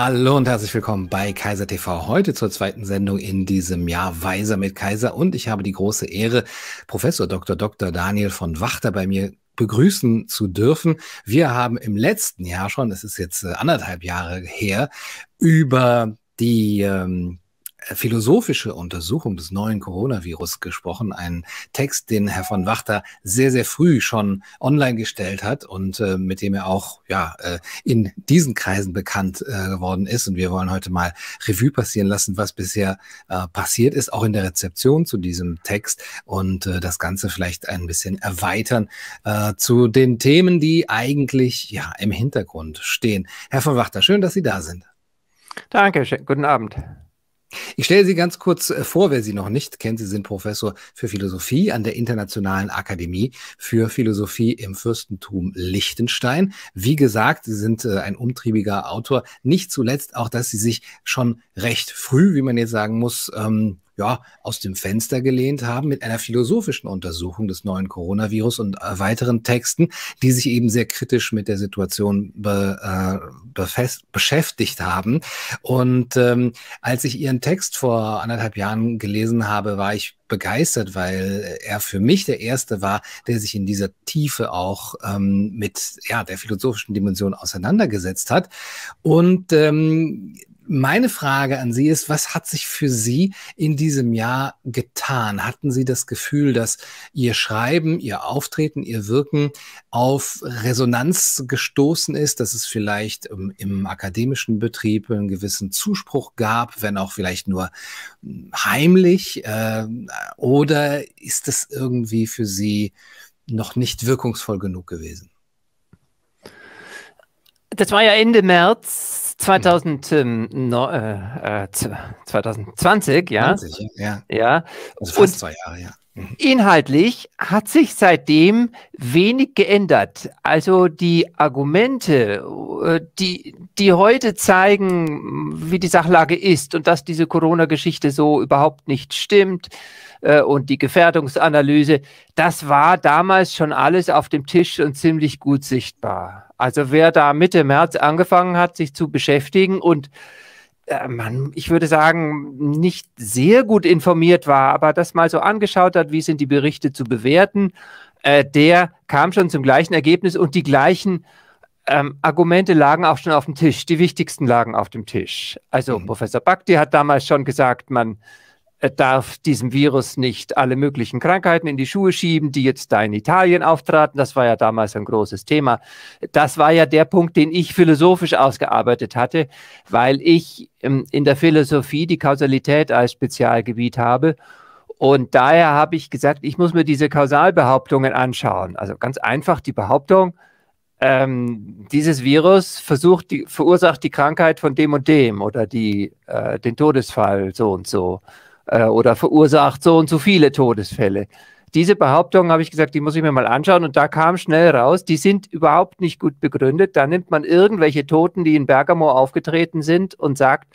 Hallo und herzlich willkommen bei Kaiser TV. Heute zur zweiten Sendung in diesem Jahr Weiser mit Kaiser und ich habe die große Ehre, Professor Dr. Dr. Daniel von Wachter bei mir begrüßen zu dürfen. Wir haben im letzten Jahr schon, es ist jetzt äh, anderthalb Jahre her, über die ähm, philosophische Untersuchung des neuen Coronavirus gesprochen. Ein Text, den Herr von Wachter sehr, sehr früh schon online gestellt hat und äh, mit dem er auch ja, äh, in diesen Kreisen bekannt äh, geworden ist. Und wir wollen heute mal Revue passieren lassen, was bisher äh, passiert ist, auch in der Rezeption zu diesem Text und äh, das Ganze vielleicht ein bisschen erweitern äh, zu den Themen, die eigentlich ja im Hintergrund stehen. Herr von Wachter, schön, dass Sie da sind. Danke, guten Abend. Ich stelle Sie ganz kurz äh, vor, wer Sie noch nicht kennt. Sie sind Professor für Philosophie an der Internationalen Akademie für Philosophie im Fürstentum Liechtenstein. Wie gesagt, Sie sind äh, ein umtriebiger Autor. Nicht zuletzt auch, dass Sie sich schon recht früh, wie man jetzt sagen muss, ähm, ja, aus dem Fenster gelehnt haben mit einer philosophischen Untersuchung des neuen Coronavirus und äh, weiteren Texten, die sich eben sehr kritisch mit der Situation be, äh, beschäftigt haben. Und ähm, als ich Ihren Text vor anderthalb Jahren gelesen habe, war ich begeistert, weil er für mich der erste war, der sich in dieser Tiefe auch ähm, mit ja, der philosophischen Dimension auseinandergesetzt hat. Und ähm, meine Frage an Sie ist, was hat sich für Sie in diesem Jahr getan? Hatten Sie das Gefühl, dass Ihr Schreiben, Ihr Auftreten, Ihr Wirken auf Resonanz gestoßen ist, dass es vielleicht im, im akademischen Betrieb einen gewissen Zuspruch gab, wenn auch vielleicht nur hm, heimlich? Äh, oder ist das irgendwie für Sie noch nicht wirkungsvoll genug gewesen? Das war ja Ende März 2000, ähm, no, äh, 2020, ja. 20, ja. ja. Also fast Und zwei Jahre, ja. Mhm. Inhaltlich hat sich seitdem wenig geändert. Also die Argumente, äh, die, die heute zeigen, wie die Sachlage ist und dass diese Corona-Geschichte so überhaupt nicht stimmt äh, und die Gefährdungsanalyse, das war damals schon alles auf dem Tisch und ziemlich gut sichtbar. Also wer da Mitte März angefangen hat, sich zu beschäftigen und äh, man, ich würde sagen, nicht sehr gut informiert war, aber das mal so angeschaut hat, wie sind die Berichte zu bewerten, äh, der kam schon zum gleichen Ergebnis und die gleichen ähm, Argumente lagen auch schon auf dem Tisch. Die wichtigsten lagen auf dem Tisch. Also mhm. Professor Bakti hat damals schon gesagt, man darf diesem Virus nicht alle möglichen Krankheiten in die Schuhe schieben, die jetzt da in Italien auftraten. Das war ja damals ein großes Thema. Das war ja der Punkt, den ich philosophisch ausgearbeitet hatte, weil ich ähm, in der Philosophie die Kausalität als Spezialgebiet habe. Und daher habe ich gesagt, ich muss mir diese Kausalbehauptungen anschauen. Also ganz einfach die Behauptung, ähm, dieses Virus versucht die, verursacht die Krankheit von dem und dem oder die, äh, den Todesfall so und so äh, oder verursacht so und so viele Todesfälle. Diese Behauptung habe ich gesagt, die muss ich mir mal anschauen und da kam schnell raus, die sind überhaupt nicht gut begründet. Da nimmt man irgendwelche Toten, die in Bergamo aufgetreten sind und sagt,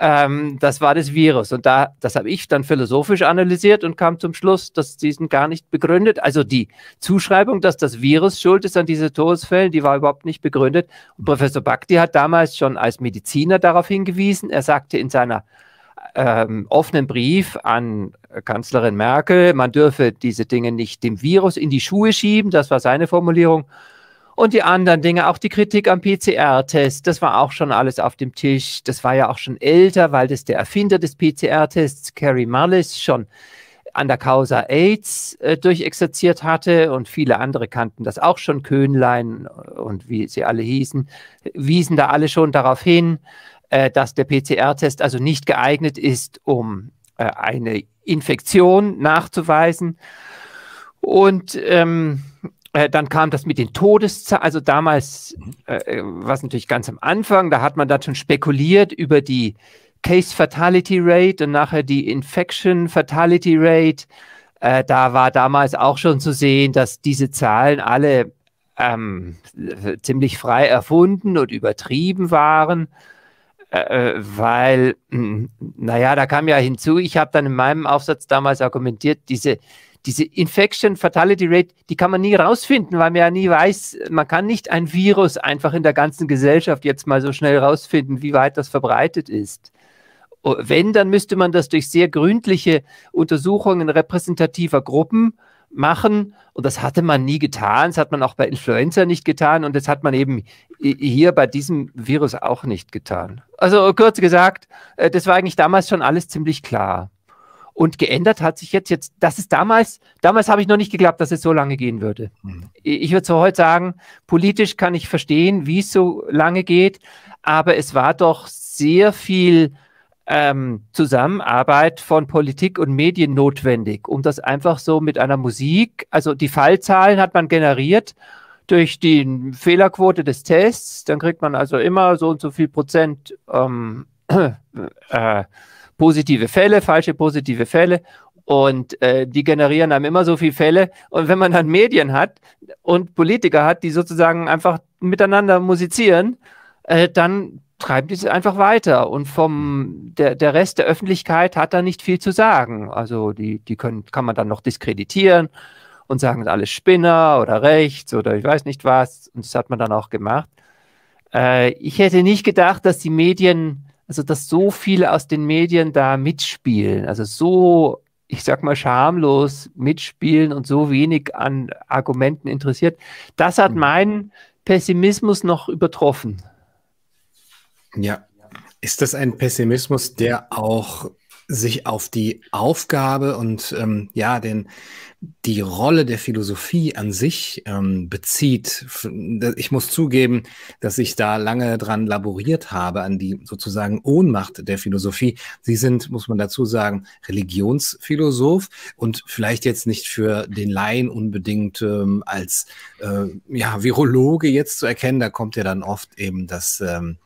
ähm, das war das Virus. Und da, das habe ich dann philosophisch analysiert und kam zum Schluss, dass die sind gar nicht begründet. Also die Zuschreibung, dass das Virus schuld ist an diese Todesfällen, die war überhaupt nicht begründet. Und Professor Bakti hat damals schon als Mediziner darauf hingewiesen. Er sagte in seiner ähm, offenen Brief an Kanzlerin Merkel, man dürfe diese Dinge nicht dem Virus in die Schuhe schieben, das war seine Formulierung. Und die anderen Dinge, auch die Kritik am PCR-Test, das war auch schon alles auf dem Tisch. Das war ja auch schon älter, weil das der Erfinder des PCR-Tests, Carrie Mullis, schon an der Causa AIDS äh, durchexerziert hatte und viele andere kannten das auch schon, Köhnlein und wie sie alle hießen, wiesen da alle schon darauf hin äh, dass der PCR-Test also nicht geeignet ist, um äh, eine Infektion nachzuweisen. Und ähm, äh, dann kam das mit den Todeszahlen, also damals, äh, was natürlich ganz am Anfang, da hat man dann schon spekuliert über die Case Fatality Rate und nachher die Infection Fatality Rate. Äh, da war damals auch schon zu sehen, dass diese Zahlen alle ähm, ziemlich frei erfunden und übertrieben waren. Äh, äh, weil, hm, naja, da kam ja hinzu, ich habe dann in meinem Aufsatz damals argumentiert, diese, diese Infection Fatality Rate, die kann man nie rausfinden, weil man ja nie weiß, man kann nicht ein Virus einfach in der ganzen Gesellschaft jetzt mal so schnell rausfinden, wie weit das verbreitet ist. Wenn, dann müsste man das durch sehr gründliche Untersuchungen repräsentativer Gruppen machen. Und das hatte man nie getan. Das hat man auch bei Influenza nicht getan. Und das hat man eben hier bei diesem Virus auch nicht getan. Also kurz gesagt, äh, das war eigentlich damals schon alles ziemlich klar. Und geändert hat sich jetzt, jetzt, das ist damals, damals habe ich noch nicht geglaubt, dass es so lange gehen würde. Mhm. Ich würde so heute sagen, politisch kann ich verstehen, wie es so lange geht, aber es war doch sehr viel ähm, Zusammenarbeit von Politik und Medien notwendig, um das einfach so mit einer Musik, also die Fallzahlen hat man generiert durch die Fehlerquote des Tests, dann kriegt man also immer so und so viel Prozent ähm, äh, positive Fälle, falsche positive Fälle und äh, die generieren einem immer so viele Fälle. Und wenn man dann Medien hat und Politiker hat, die sozusagen einfach miteinander musizieren, äh, dann treiben die es einfach weiter. Und vom der, der Rest der Öffentlichkeit hat da nicht viel zu sagen. Also die, die können, kann man dann noch diskreditieren und sagen, alles Spinner oder rechts oder ich weiß nicht was. Und das hat man dann auch gemacht. Äh, ich hätte nicht gedacht, dass die Medien, also dass so viele aus den Medien da mitspielen. Also so, ich sag mal, schamlos mitspielen und so wenig an Argumenten interessiert. Das hat mhm. meinen Pessimismus noch übertroffen. Ja. Ist das ein Pessimismus, der auch sich auf die Aufgabe und ähm, ja, den, die Rolle der Philosophie an sich ähm, bezieht. Ich muss zugeben, dass ich da lange dran laboriert habe, an die sozusagen Ohnmacht der Philosophie. Sie sind, muss man dazu sagen, Religionsphilosoph und vielleicht jetzt nicht für den Laien unbedingt ähm, als äh, ja, Virologe jetzt zu erkennen. Da kommt ja dann oft eben das ähm, äh,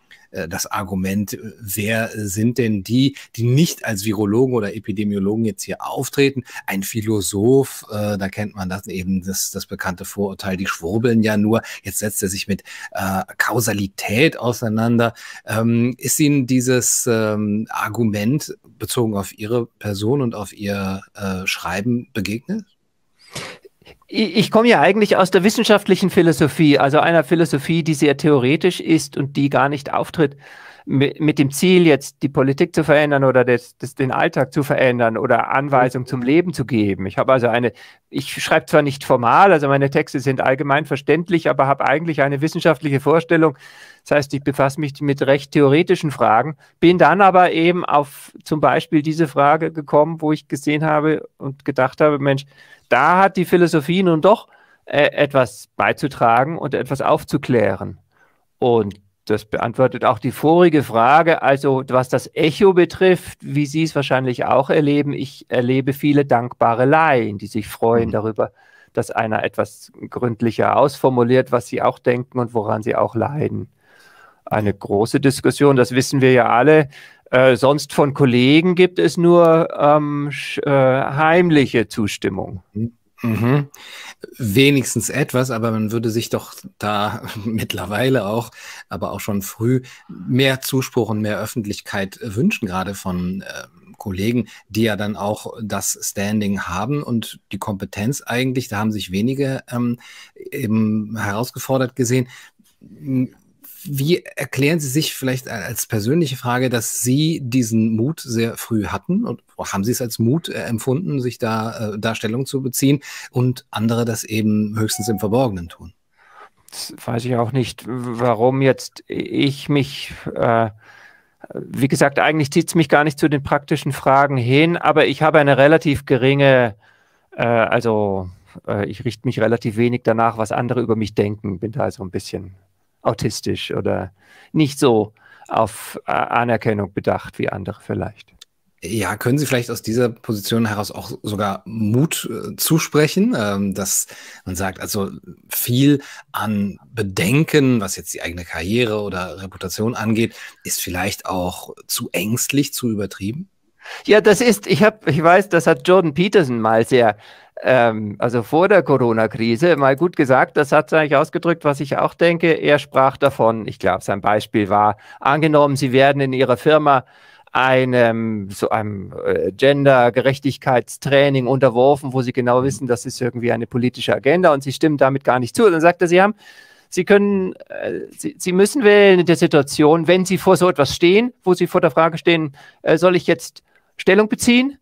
das Argument, äh, wer sind denn die, die nicht als Virologen oder Epidemiologen jetzt hier auftreten? Ein Philosoph, äh, da kennt man das eben, das, das bekannte Vorurteil, die schwurbeln ja nur. Jetzt setzt er sich mit äh, Kausalität auseinander. Ähm, ist Ihnen dieses ähm, Argument bezogen auf Ihre Person und auf Ihr äh, Schreiben begegnet? Ich komme ja eigentlich aus der wissenschaftlichen Philosophie, also einer Philosophie, die sehr theoretisch ist und die gar nicht auftritt mit, dem Ziel, jetzt die Politik zu verändern oder das, das, den Alltag zu verändern oder Anweisungen zum Leben zu geben. Ich habe also eine, ich schreibe zwar nicht formal, also meine Texte sind allgemein verständlich, aber habe eigentlich eine wissenschaftliche Vorstellung. Das heißt, ich befasse mich mit recht theoretischen Fragen, bin dann aber eben auf zum Beispiel diese Frage gekommen, wo ich gesehen habe und gedacht habe, Mensch, da hat die Philosophie nun doch äh, etwas beizutragen und etwas aufzuklären. Und das beantwortet auch die vorige Frage. Also was das Echo betrifft, wie Sie es wahrscheinlich auch erleben, ich erlebe viele dankbare Laien, die sich freuen mhm. darüber, dass einer etwas gründlicher ausformuliert, was sie auch denken und woran sie auch leiden. Eine große Diskussion, das wissen wir ja alle. Äh, sonst von Kollegen gibt es nur ähm, äh, heimliche Zustimmung. Mhm. Wenigstens etwas, aber man würde sich doch da mittlerweile auch, aber auch schon früh mehr Zuspruch und mehr Öffentlichkeit wünschen, gerade von äh, Kollegen, die ja dann auch das Standing haben und die Kompetenz eigentlich, da haben sich wenige ähm, eben herausgefordert gesehen. Wie erklären Sie sich vielleicht als persönliche Frage, dass Sie diesen Mut sehr früh hatten und haben Sie es als Mut äh, empfunden, sich da äh, Darstellung zu beziehen und andere das eben höchstens im Verborgenen tun? Das weiß ich auch nicht, warum jetzt ich mich, äh, wie gesagt, eigentlich zieht es mich gar nicht zu den praktischen Fragen hin, aber ich habe eine relativ geringe, äh, also äh, ich richte mich relativ wenig danach, was andere über mich denken, bin da also ein bisschen autistisch oder nicht so auf äh, Anerkennung bedacht wie andere vielleicht. Ja, können Sie vielleicht aus dieser Position heraus auch sogar Mut äh, zusprechen, ähm, dass man sagt, also viel an Bedenken, was jetzt die eigene Karriere oder Reputation angeht, ist vielleicht auch zu ängstlich, zu übertrieben? Ja, das ist, ich habe, ich weiß, das hat Jordan Peterson mal sehr ähm, also vor der Corona-Krise, mal gut gesagt, das hat eigentlich ausgedrückt, was ich auch denke. Er sprach davon, ich glaube, sein Beispiel war, angenommen, Sie werden in Ihrer Firma einem so einem äh, Gender-Gerechtigkeitstraining unterworfen, wo sie genau wissen, das ist irgendwie eine politische Agenda und sie stimmen damit gar nicht zu. Dann sagt er, sie haben, sie können, äh, sie, müssen wählen in der Situation, wenn sie vor so etwas stehen, wo sie vor der Frage stehen, äh, soll ich jetzt Stellung beziehen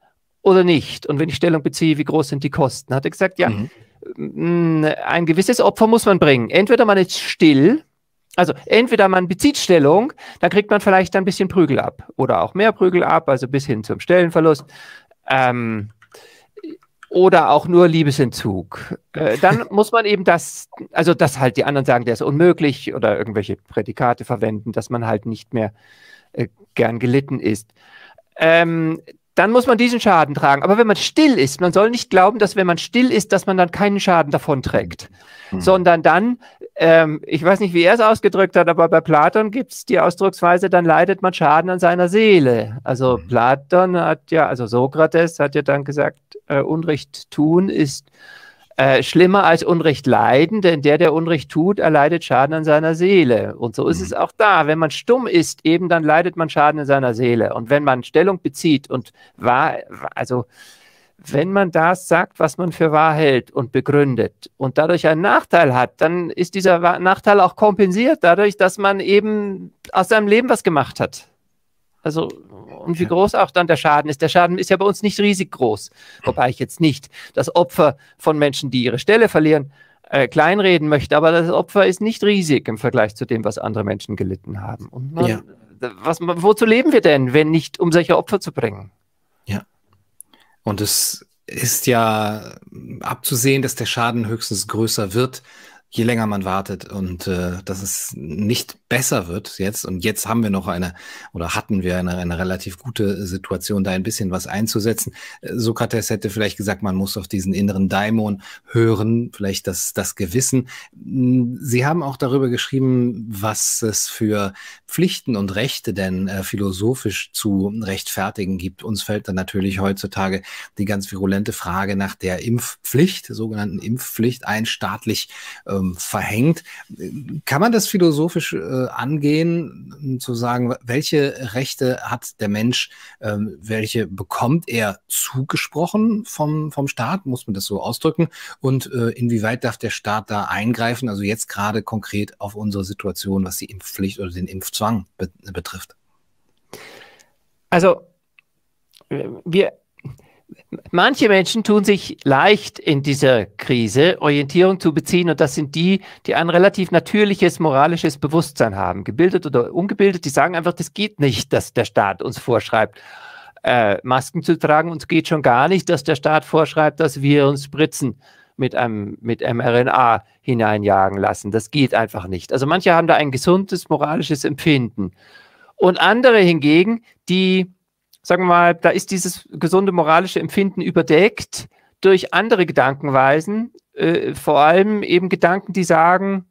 oder nicht? Und wenn ich Stellung beziehe, wie groß sind die Kosten? Hat er gesagt, ja, mhm. ein gewisses Opfer muss man bringen. Entweder man ist still also entweder man bezieht Stellung, dann kriegt man vielleicht ein bisschen Prügel ab oder auch mehr Prügel ab, also bis hin zum Stellenverlust. Ähm, oder auch nur Liebesentzug. Äh, dann muss man eben das, also dass halt die anderen sagen, der ist unmöglich oder irgendwelche Prädikate verwenden, dass man halt nicht mehr äh, gern gelitten ist. Ähm, dann muss man diesen Schaden tragen. Aber wenn man still ist, man soll nicht glauben, dass wenn man still ist, dass man dann keinen Schaden davon trägt, mhm. sondern dann, ähm, ich weiß nicht, wie er es ausgedrückt hat, aber bei Platon gibt es die Ausdrucksweise, dann leidet man Schaden an seiner Seele. Also mhm. Platon hat ja, also Sokrates hat ja dann gesagt, äh, Unrecht tun ist äh, schlimmer als Unrecht leiden, denn der, der Unrecht tut, erleidet Schaden an seiner Seele. Und so ist mhm. es auch da. Wenn man stumm ist, eben dann leidet man Schaden in seiner Seele. Und wenn man Stellung bezieht und wahr, also wenn man das sagt, was man für wahr hält und begründet und dadurch einen Nachteil hat, dann ist dieser Nachteil auch kompensiert dadurch, dass man eben aus seinem Leben was gemacht hat. Also, und wie groß auch dann der Schaden ist. Der Schaden ist ja bei uns nicht riesig groß. Wobei ich jetzt nicht das Opfer von Menschen, die ihre Stelle verlieren, äh, kleinreden möchte, aber das Opfer ist nicht riesig im Vergleich zu dem, was andere Menschen gelitten haben. Und man, ja. was, wozu leben wir denn, wenn nicht, um solche Opfer zu bringen? Ja. Und es ist ja abzusehen, dass der Schaden höchstens größer wird, je länger man wartet und äh, dass es nicht besser wird jetzt. Und jetzt haben wir noch eine oder hatten wir eine, eine relativ gute Situation, da ein bisschen was einzusetzen. Äh, Sokrates hätte vielleicht gesagt, man muss auf diesen inneren Daimon hören, vielleicht das, das Gewissen. Hm, Sie haben auch darüber geschrieben, was es für Pflichten und Rechte denn äh, philosophisch zu rechtfertigen gibt. Uns fällt dann natürlich heutzutage die ganz virulente Frage nach der Impfpflicht, sogenannten Impfpflicht, ein staatlich ähm, verhängt. Kann man das philosophisch äh, angehen, zu sagen, welche Rechte hat der Mensch, ähm, welche bekommt er zugesprochen vom, vom Staat, muss man das so ausdrücken, und äh, inwieweit darf der Staat da eingreifen, also jetzt gerade konkret auf unsere Situation, was die Impfpflicht oder den Impfzwang be betrifft? Also wir Manche Menschen tun sich leicht in dieser Krise Orientierung zu beziehen und das sind die, die ein relativ natürliches moralisches Bewusstsein haben, gebildet oder ungebildet, die sagen einfach, das geht nicht, dass der Staat uns vorschreibt, äh, Masken zu tragen und es geht schon gar nicht, dass der Staat vorschreibt, dass wir uns Spritzen mit einem mit mRNA hineinjagen lassen. Das geht einfach nicht. Also manche haben da ein gesundes moralisches Empfinden und andere hingegen, die sagen wir mal, da ist dieses gesunde moralische Empfinden überdeckt durch andere Gedankenweisen, äh, vor allem eben Gedanken, die sagen,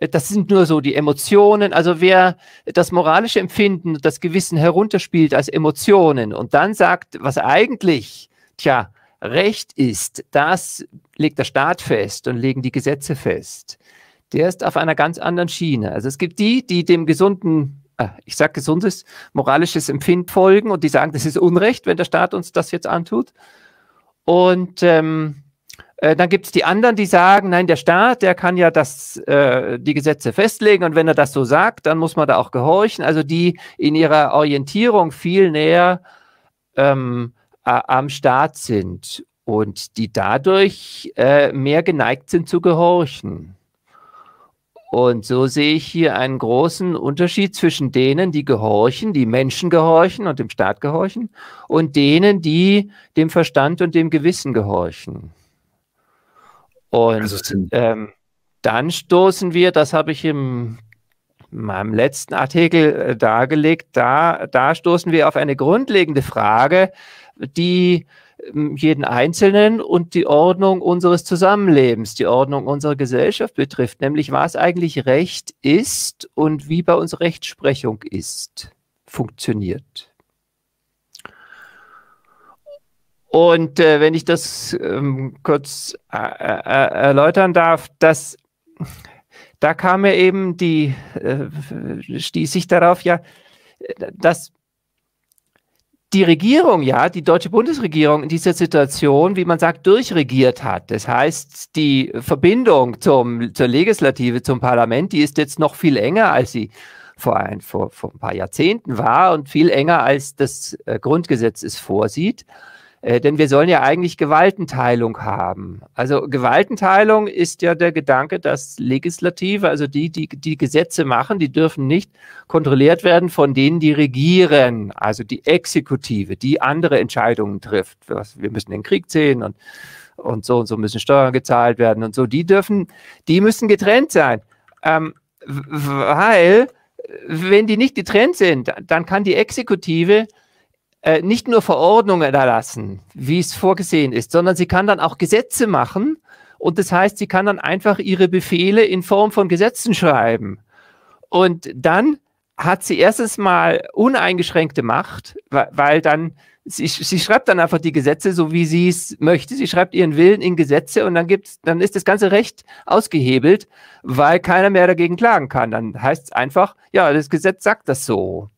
äh, das sind nur so die Emotionen. Also wer das moralische Empfinden, das Gewissen herunterspielt als Emotionen und dann sagt, was eigentlich, tja, Recht ist, das legt der Staat fest und legen die Gesetze fest. Der ist auf einer ganz anderen Schiene. Also es gibt die, die dem gesunden ich sage, gesundes moralisches Empfinden folgen und die sagen, das ist Unrecht, wenn der Staat uns das jetzt antut. Und ähm, äh, dann gibt es die anderen, die sagen, nein, der Staat, der kann ja das, äh, die Gesetze festlegen und wenn er das so sagt, dann muss man da auch gehorchen. Also die in ihrer Orientierung viel näher ähm, am Staat sind und die dadurch äh, mehr geneigt sind zu gehorchen. Und so sehe ich hier einen großen Unterschied zwischen denen, die gehorchen, die Menschen gehorchen und dem Staat gehorchen, und denen, die dem Verstand und dem Gewissen gehorchen. Und also ähm, dann stoßen wir, das habe ich im meinem letzten Artikel äh, dargelegt, da, da stoßen wir auf eine grundlegende Frage, die jeden Einzelnen und die Ordnung unseres Zusammenlebens, die Ordnung unserer Gesellschaft betrifft, nämlich was eigentlich Recht ist und wie bei uns Rechtsprechung ist, funktioniert. Und äh, wenn ich das ähm, kurz äh, äh, erläutern darf, dass da kam mir eben die, äh, stieß ich darauf, ja, dass die Regierung, ja, die deutsche Bundesregierung in dieser Situation, wie man sagt, durchregiert hat. Das heißt, die Verbindung zum, zur Legislative, zum Parlament, die ist jetzt noch viel enger, als sie vor ein, vor, vor ein paar Jahrzehnten war und viel enger, als das äh, Grundgesetz es vorsieht. Äh, denn wir sollen ja eigentlich Gewaltenteilung haben. Also Gewaltenteilung ist ja der Gedanke, dass Legislative, also die, die die Gesetze machen, die dürfen nicht kontrolliert werden von denen, die regieren, also die Exekutive, die andere Entscheidungen trifft. Wir müssen den Krieg sehen und, und so und so müssen Steuern gezahlt werden und so. Die dürfen, die müssen getrennt sein. Ähm, weil, wenn die nicht getrennt sind, dann kann die Exekutive äh, nicht nur Verordnungen erlassen, wie es vorgesehen ist, sondern sie kann dann auch Gesetze machen. Und das heißt, sie kann dann einfach ihre Befehle in Form von Gesetzen schreiben. Und dann hat sie erstens mal uneingeschränkte Macht, weil, dann sie, sie schreibt dann einfach die Gesetze so, wie sie es möchte. Sie schreibt ihren Willen in Gesetze und dann gibt's, dann ist das ganze Recht ausgehebelt, weil keiner mehr dagegen klagen kann. Dann heißt es einfach, ja, das Gesetz sagt das so.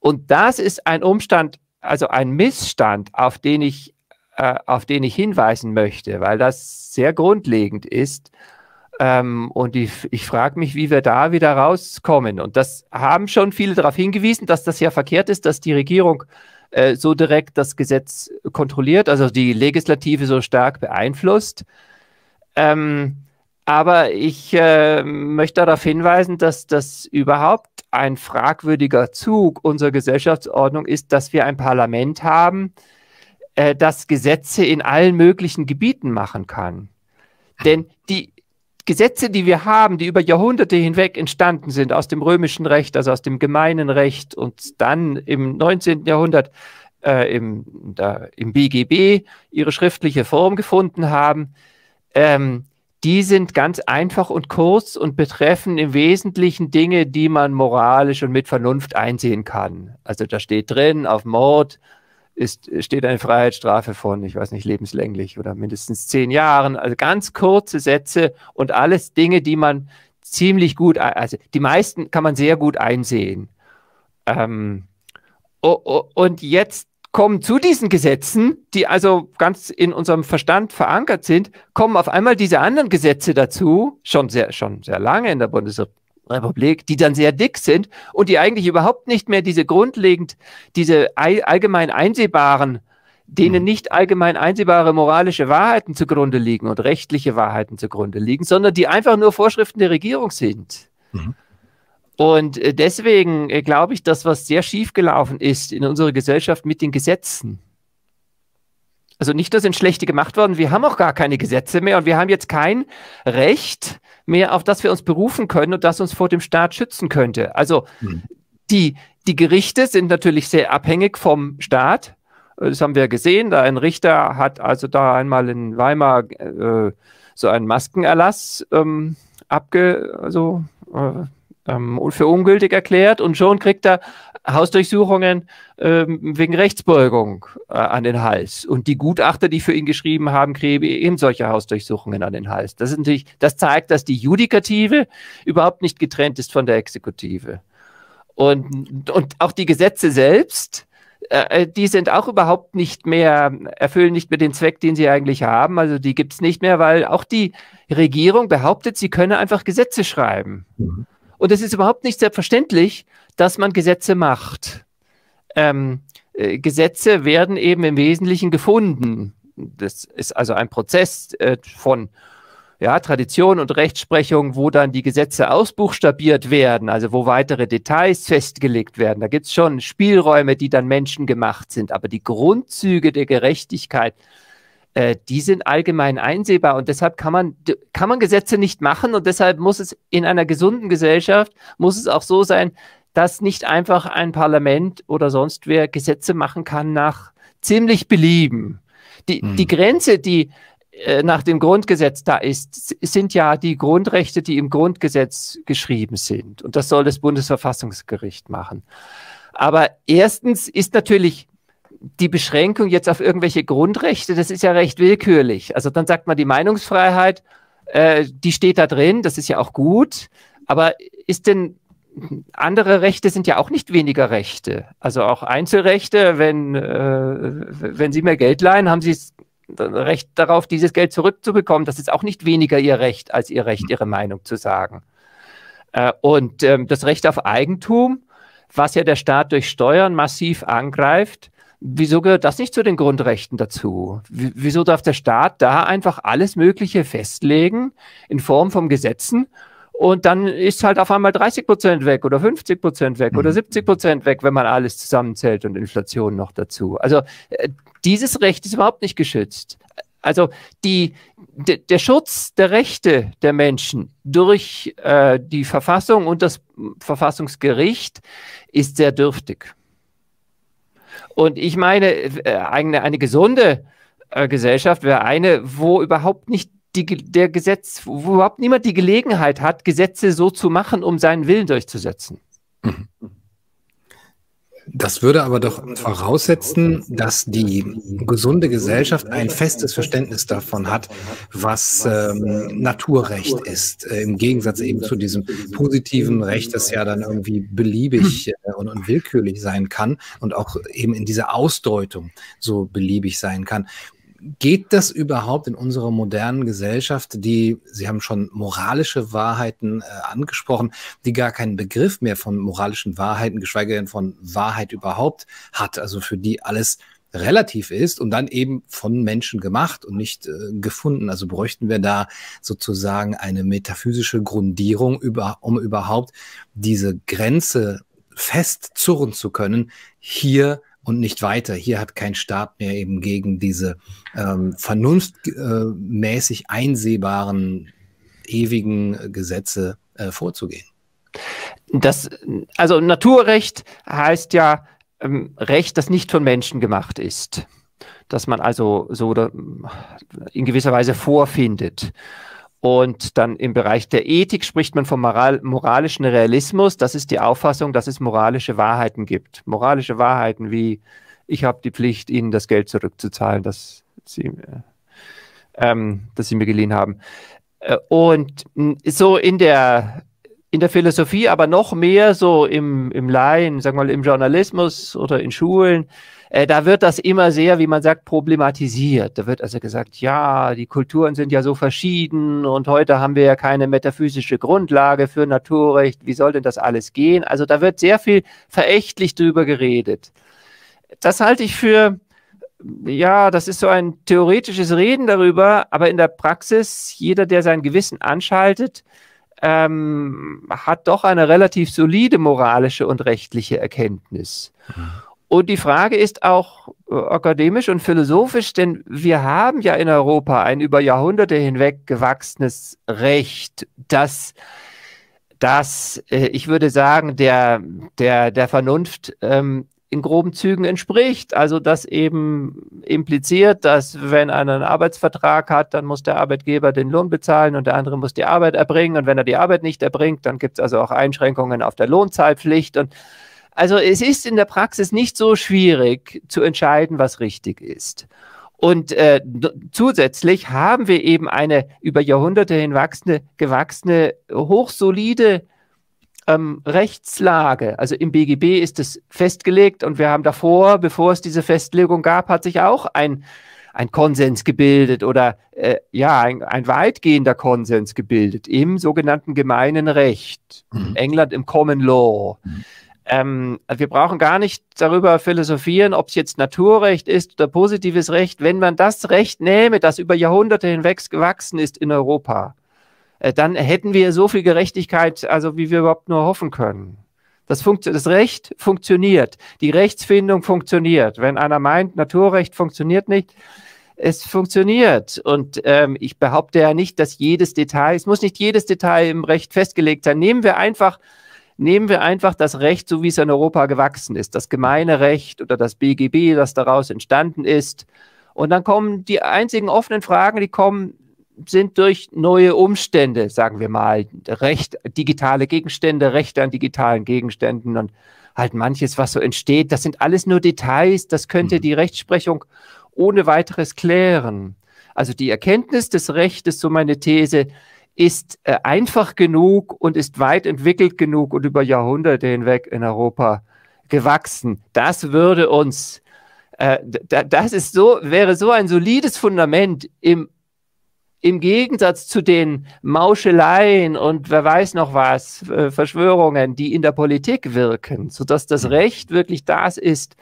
Und das ist ein Umstand, also ein Missstand, auf den ich, äh, auf den ich hinweisen möchte, weil das sehr grundlegend ist. Ähm, und ich, ich frage mich, wie wir da wieder rauskommen. Und das haben schon viele darauf hingewiesen, dass das ja verkehrt ist, dass die Regierung äh, so direkt das Gesetz kontrolliert, also die Legislative so stark beeinflusst. Ähm, aber ich äh, möchte darauf hinweisen, dass das überhaupt ein fragwürdiger Zug unserer Gesellschaftsordnung ist, dass wir ein Parlament haben, äh, das Gesetze in allen möglichen Gebieten machen kann. Denn die Gesetze, die wir haben, die über Jahrhunderte hinweg entstanden sind, aus dem römischen Recht, also aus dem gemeinen Recht und dann im 19. Jahrhundert äh, im, da, im BGB ihre schriftliche Form gefunden haben, ähm, die sind ganz einfach und kurz und betreffen im Wesentlichen Dinge, die man moralisch und mit Vernunft einsehen kann. Also da steht drin, auf Mord ist, steht eine Freiheitsstrafe von, ich weiß nicht, lebenslänglich oder mindestens zehn Jahren. Also ganz kurze Sätze und alles Dinge, die man ziemlich gut, also die meisten kann man sehr gut einsehen. Ähm, oh, oh, und jetzt kommen zu diesen Gesetzen, die also ganz in unserem Verstand verankert sind, kommen auf einmal diese anderen Gesetze dazu, schon sehr, schon sehr lange in der Bundesrepublik, die dann sehr dick sind und die eigentlich überhaupt nicht mehr diese grundlegend, diese allgemein einsehbaren, denen mhm. nicht allgemein einsehbare moralische Wahrheiten zugrunde liegen und rechtliche Wahrheiten zugrunde liegen, sondern die einfach nur Vorschriften der Regierung sind. Mhm. Und äh, deswegen äh, glaube ich, dass was sehr schief gelaufen ist in unserer Gesellschaft mit den Gesetzen. Also nicht nur sind schlechte gemacht worden, wir haben auch gar keine Gesetze mehr und wir haben jetzt kein Recht mehr, auf das wir uns berufen können und das uns vor dem Staat schützen könnte. Also hm. die, die Gerichte sind natürlich sehr abhängig vom Staat. Das haben wir gesehen. Da ein Richter hat also da einmal in Weimar äh, so einen Maskenerlass ähm, abge, also äh, ähm, für ungültig erklärt und schon kriegt er Hausdurchsuchungen ähm, wegen Rechtsbeugung äh, an den Hals. Und die Gutachter, die für ihn geschrieben haben, kriegen eben solche Hausdurchsuchungen an den Hals. Das, ist natürlich, das zeigt, dass die Judikative überhaupt nicht getrennt ist von der Exekutive. Und, und auch die Gesetze selbst, äh, äh die sind auch überhaupt nicht mehr, erfüllen nicht mehr den Zweck, den sie eigentlich haben. Also die gibt es nicht mehr, weil auch die Regierung behauptet, sie könne einfach Gesetze schreiben. Mhm. Und es ist überhaupt nicht selbstverständlich, dass man Gesetze macht. Ähm, äh, Gesetze werden eben im Wesentlichen gefunden. Das ist also ein Prozess äh, von ja, Tradition und Rechtsprechung, wo dann die Gesetze ausbuchstabiert werden, also wo weitere Details festgelegt werden. Da gibt es schon Spielräume, die dann menschengemacht sind. Aber die Grundzüge der Gerechtigkeit äh, die sind allgemein einsehbar und deshalb kann man, kann man Gesetze nicht machen und deshalb muss es in einer gesunden Gesellschaft, muss es auch so sein, dass nicht einfach ein Parlament oder sonst wer Gesetze machen kann nach ziemlich Belieben. Die, hm. die Grenze, die äh, nach dem Grundgesetz da ist, sind ja die Grundrechte, die im Grundgesetz geschrieben sind. Und das soll das Bundesverfassungsgericht machen. Aber erstens ist natürlich die Beschränkung jetzt auf irgendwelche Grundrechte, das ist ja recht willkürlich. Also dann sagt man, die Meinungsfreiheit, äh, die steht da drin, das ist ja auch gut. Aber ist denn andere Rechte sind ja auch nicht weniger Rechte. Also auch Einzelrechte, wenn, äh, wenn Sie mir Geld leihen, haben Sie Recht darauf, dieses Geld zurückzubekommen. Das ist auch nicht weniger Ihr Recht als Ihr Recht, Ihre Meinung zu sagen. Äh, und ähm, das Recht auf Eigentum, was ja der Staat durch Steuern massiv angreift, wieso gehört das nicht zu den Grundrechten dazu? Wieso darf der Staat da einfach alles Mögliche festlegen in Form von Gesetzen und dann ist halt auf einmal 30 Prozent weg oder 50 Prozent weg mhm. oder 70 Prozent weg, wenn man alles zusammenzählt und Inflation noch dazu. Also äh, dieses Recht ist überhaupt nicht geschützt. Also die, de, der Schutz der Rechte der Menschen durch äh, die Verfassung und das Verfassungsgericht ist sehr dürftig. Und ich meine, äh, eine, eine gesunde äh, Gesellschaft wäre eine, wo überhaupt nicht die, der Gesetz, wo überhaupt niemand die Gelegenheit hat, Gesetze so zu machen, um seinen Willen durchzusetzen. Mhm. Das würde aber doch voraussetzen, dass die gesunde Gesellschaft ein festes Verständnis davon hat, was ähm, Naturrecht ist, äh, im Gegensatz eben zu diesem positiven Recht, das ja dann irgendwie beliebig äh, und, und willkürlich sein kann und auch eben in dieser Ausdeutung so beliebig sein kann geht das überhaupt in unserer modernen Gesellschaft, die, Sie haben schon moralische Wahrheiten äh, angesprochen, die gar keinen Begriff mehr von moralischen Wahrheiten, geschweige denn von Wahrheit überhaupt hat, also für die alles relativ ist und dann eben von Menschen gemacht und nicht äh, gefunden. Also bräuchten wir da sozusagen eine metaphysische Grundierung, über, um überhaupt diese Grenze festzurren zu können. Hier und nicht weiter. Hier hat kein Staat mehr eben gegen diese ähm, vernunftmäßig äh, einsehbaren ewigen Gesetze äh, vorzugehen. Das, also Naturrecht heißt ja ähm, Recht, das nicht von Menschen gemacht ist, dass man also so in gewisser Weise vorfindet. Und dann im Bereich der Ethik spricht man vom moral moralischen Realismus. Das ist die Auffassung, dass es moralische Wahrheiten gibt. Moralische Wahrheiten wie, ich habe die Pflicht, Ihnen das Geld zurückzuzahlen, das Sie, ähm, das Sie mir geliehen haben. Äh, und so in der, in der Philosophie, aber noch mehr so im, im Laien, sagen wir mal im Journalismus oder in Schulen, äh, da wird das immer sehr, wie man sagt, problematisiert. Da wird also gesagt, ja, die Kulturen sind ja so verschieden und heute haben wir ja keine metaphysische Grundlage für Naturrecht. Wie soll denn das alles gehen? Also da wird sehr viel verächtlich drüber geredet. Das halte ich für, ja, das ist so ein theoretisches Reden darüber, aber in der Praxis, jeder, der sein Gewissen anschaltet, ähm, hat doch eine relativ solide moralische und rechtliche Erkenntnis. Mhm. Und die Frage ist auch äh, akademisch und philosophisch, denn wir haben ja in Europa ein über Jahrhunderte hinweg gewachsenes Recht, das, das äh, ich würde sagen, der, der, der Vernunft ähm, in groben Zügen entspricht. Also das eben impliziert, dass wenn einer einen Arbeitsvertrag hat, dann muss der Arbeitgeber den Lohn bezahlen und der andere muss die Arbeit erbringen. Und wenn er die Arbeit nicht erbringt, dann gibt es also auch Einschränkungen auf der Lohnzahlpflicht. Und also es ist in der Praxis nicht so schwierig zu entscheiden, was richtig ist. Und äh, zusätzlich haben wir eben eine über Jahrhunderte hinwachsene, gewachsene, hochsolide ähm, Rechtslage. Also im BGB ist es festgelegt und wir haben davor, bevor es diese Festlegung gab, hat sich auch ein, ein Konsens gebildet oder äh, ja, ein, ein, weitgehender Konsens gebildet im sogenannten gemeinen Recht. Mhm. England im Common Law. Mhm. Ähm, wir brauchen gar nicht darüber philosophieren, ob es jetzt Naturrecht ist oder positives Recht. Wenn man das Recht nähme, das über Jahrhunderte hinweg gewachsen ist in Europa, äh, dann hätten wir so viel Gerechtigkeit, also wie wir überhaupt nur hoffen können. Das, das Recht funktioniert, die Rechtsfindung funktioniert. Wenn einer meint, Naturrecht funktioniert nicht, es funktioniert. Und ähm, ich behaupte ja nicht, dass jedes Detail, es muss nicht jedes Detail im Recht festgelegt sein. Nehmen wir einfach Nehmen wir einfach das Recht, so wie es in Europa gewachsen ist, das gemeine Recht oder das BGB, das daraus entstanden ist. Und dann kommen die einzigen offenen Fragen, die kommen, sind durch neue Umstände, sagen wir mal, Recht, digitale Gegenstände, Rechte an digitalen Gegenständen und halt manches, was so entsteht. Das sind alles nur Details, das könnte mhm. die Rechtsprechung ohne weiteres klären. Also die Erkenntnis des Rechtes, so meine These, ist äh, einfach genug und ist weit entwickelt genug und über Jahrhunderte hinweg in Europa gewachsen. Das würde uns, äh, das ist so, wäre so ein solides Fundament im im Gegensatz zu den Mauscheleien und wer weiß noch was, äh, Verschwörungen, die in der Politik wirken, sodass das mhm. Recht wirklich das ist,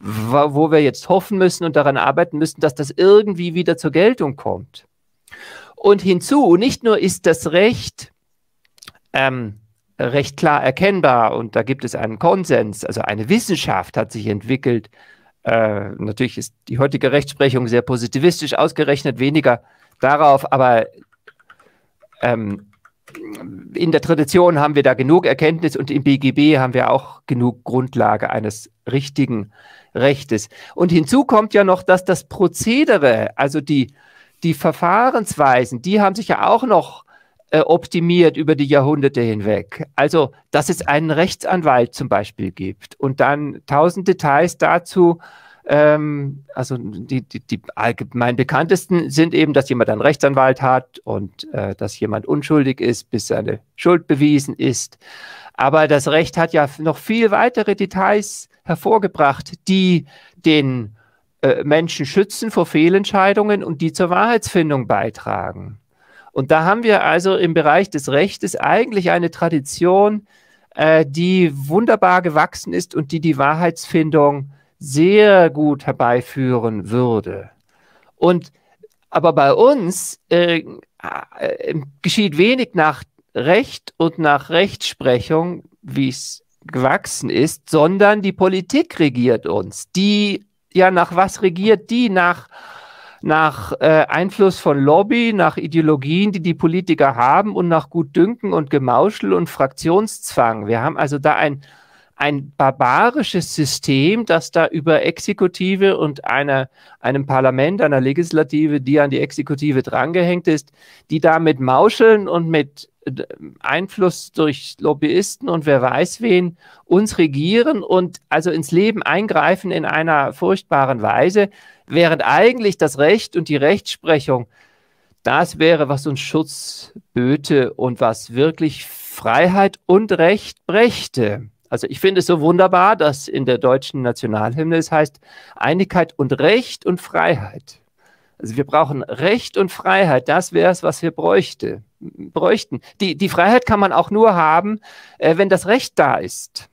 wo wir jetzt hoffen müssen und daran arbeiten müssen, dass das irgendwie wieder zur Geltung kommt. Und hinzu, nicht nur ist das Recht ähm, recht klar erkennbar und da gibt es einen Konsens, also eine Wissenschaft hat sich entwickelt. Äh, natürlich ist die heutige Rechtsprechung sehr positivistisch ausgerechnet, weniger darauf, aber ähm, in der Tradition haben wir da genug Erkenntnis und im BGB haben wir auch genug Grundlage eines richtigen Rechtes. Und hinzu kommt ja noch, dass das Prozedere, also die, die Verfahrensweisen, die haben sich ja auch noch äh, optimiert über die Jahrhunderte hinweg. Also, dass es einen Rechtsanwalt zum Beispiel gibt und dann tausend Details dazu, ähm, also die, die, die allgemein bekanntesten sind eben, dass jemand einen Rechtsanwalt hat und äh, dass jemand unschuldig ist, bis seine Schuld bewiesen ist. Aber das Recht hat ja noch viel weitere Details hervorgebracht, die den äh, Menschen schützen vor Fehlentscheidungen und die zur Wahrheitsfindung beitragen. Und da haben wir also im Bereich des Rechtes eigentlich eine Tradition, äh, die wunderbar gewachsen ist und die die Wahrheitsfindung sehr gut herbeiführen würde. Und aber bei uns äh, äh, geschieht wenig nach Recht und nach Rechtsprechung, wie es gewachsen ist, sondern die Politik regiert uns. Die, ja, nach was regiert die? Nach, nach äh, Einfluss von Lobby, nach Ideologien, die die Politiker haben und nach Gutdünken und Gemauschel und Fraktionszwang. Wir haben also da ein ein barbarisches System, das da über Exekutive und einer, einem Parlament, einer Legislative, die an die Exekutive drangehängt ist, die da mit Mauscheln und mit äh, Einfluss durch Lobbyisten und wer weiß wen uns regieren und also ins Leben eingreifen in einer furchtbaren Weise, während eigentlich das Recht und die Rechtsprechung das wäre, was uns Schutz böte und was wirklich Freiheit und Recht brächte. Also ich finde es so wunderbar, dass in der deutschen Nationalhymne es heißt Einigkeit und Recht und Freiheit. Also wir brauchen Recht und Freiheit. Das wäre es, was wir bräuchte, bräuchten. Die, die Freiheit kann man auch nur haben, äh, wenn das Recht da ist.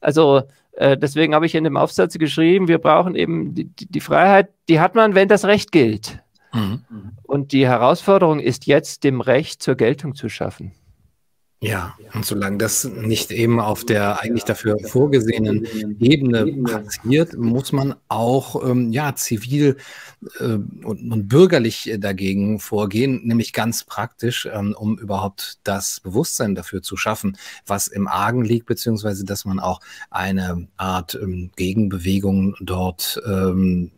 Also äh, deswegen habe ich in dem Aufsatz geschrieben, wir brauchen eben die, die Freiheit, die hat man, wenn das Recht gilt. Mhm. Und die Herausforderung ist jetzt, dem Recht zur Geltung zu schaffen. Ja, und solange das nicht eben auf der eigentlich dafür vorgesehenen Ebene passiert, muss man auch ähm, ja, zivil äh, und, und, bürgerlich dagegen vorgehen, nämlich ganz praktisch, ähm, um überhaupt das Bewusstsein dafür zu schaffen, was im Argen liegt, beziehungsweise dass man auch eine Art ähm, Gegenbewegung dort ähm,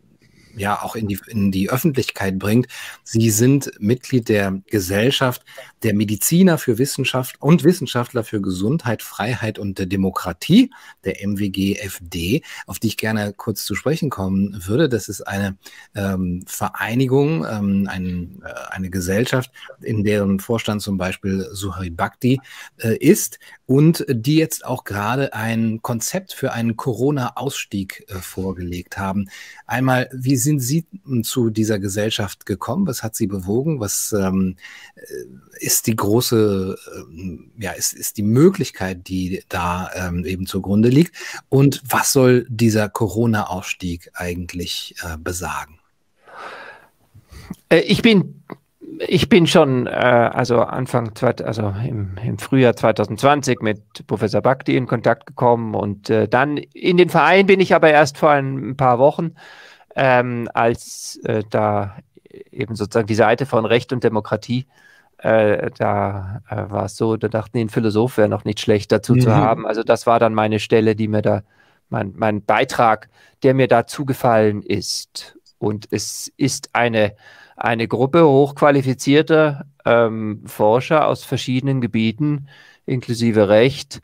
ja auch in die, in die Öffentlichkeit bringt. Sie sind Mitglied der Gesellschaft der Mediziner für Wissenschaft und Wissenschaftler für Gesundheit, Freiheit und Demokratie, der MWG-FD, auf die ich gerne kurz zu sprechen kommen würde. Das ist eine ähm, Vereinigung, ähm, ein, äh, eine Gesellschaft, in deren Vorstand zum Beispiel Suhari Bhakti äh, ist und die jetzt auch gerade ein Konzept für einen Corona-Ausstieg äh, vorgelegt haben. Einmal, wie sind Sie zu dieser Gesellschaft gekommen? Was hat Sie bewogen? Was ähm, äh, ist die große, ähm, ja, ist, ist die Möglichkeit, die da ähm, eben zugrunde liegt? Und was soll dieser Corona-Ausstieg eigentlich äh, besagen? Äh, ich bin ich bin schon, äh, also Anfang, also im, im, Frühjahr 2020 mit Professor Bhakti in Kontakt gekommen und äh, dann in den Verein bin ich aber erst vor ein, paar Wochen, ähm, als äh, da eben sozusagen die Seite von Recht und Demokratie äh, da äh, war es so, da dachten die, ein Philosoph wäre noch nicht schlecht dazu mhm. zu haben. Also das war dann meine Stelle, die mir da, mein, mein Beitrag, der mir da zugefallen ist. Und es ist eine, eine Gruppe hochqualifizierter ähm, Forscher aus verschiedenen Gebieten, inklusive Recht,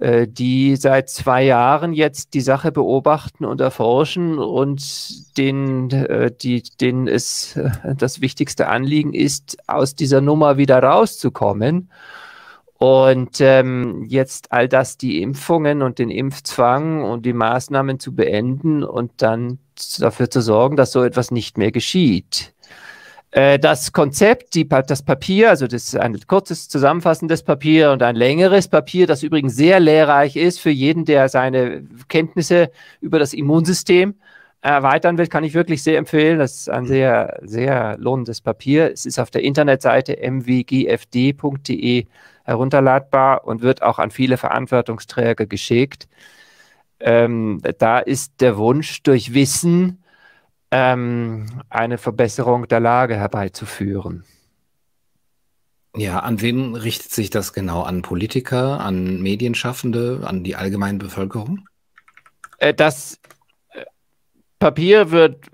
die seit zwei Jahren jetzt die Sache beobachten und erforschen und denen, äh, die, denen es äh, das wichtigste Anliegen ist, aus dieser Nummer wieder rauszukommen. Und ähm, jetzt all das, die Impfungen und den Impfzwang und die Maßnahmen zu beenden und dann dafür zu sorgen, dass so etwas nicht mehr geschieht. Äh, das Konzept, die, das Papier, also das ist ein kurzes zusammenfassendes Papier und ein längeres Papier, das übrigens sehr lehrreich ist für jeden, der seine Kenntnisse über das Immunsystem erweitern will, kann ich wirklich sehr empfehlen. Das ist ein sehr, sehr lohnendes Papier. Es ist auf der Internetseite mwgfd.de herunterladbar und wird auch an viele Verantwortungsträger geschickt. Ähm, da ist der Wunsch durch Wissen, ähm, eine Verbesserung der Lage herbeizuführen. Ja, an wen richtet sich das genau? An Politiker, an Medienschaffende, an die allgemeine Bevölkerung? Äh, das äh, Papier wird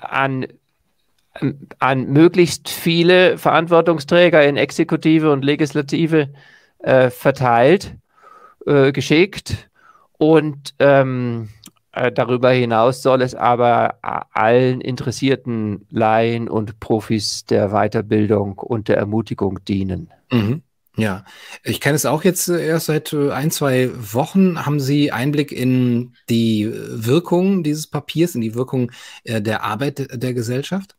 an, an möglichst viele Verantwortungsträger in Exekutive und Legislative äh, verteilt, äh, geschickt und ähm, äh, darüber hinaus soll es aber allen interessierten Laien und Profis der Weiterbildung und der Ermutigung dienen. Mhm. Ja, ich kenne es auch jetzt äh, erst seit äh, ein, zwei Wochen. Haben Sie Einblick in die Wirkung dieses Papiers, in die Wirkung der Arbeit der Gesellschaft?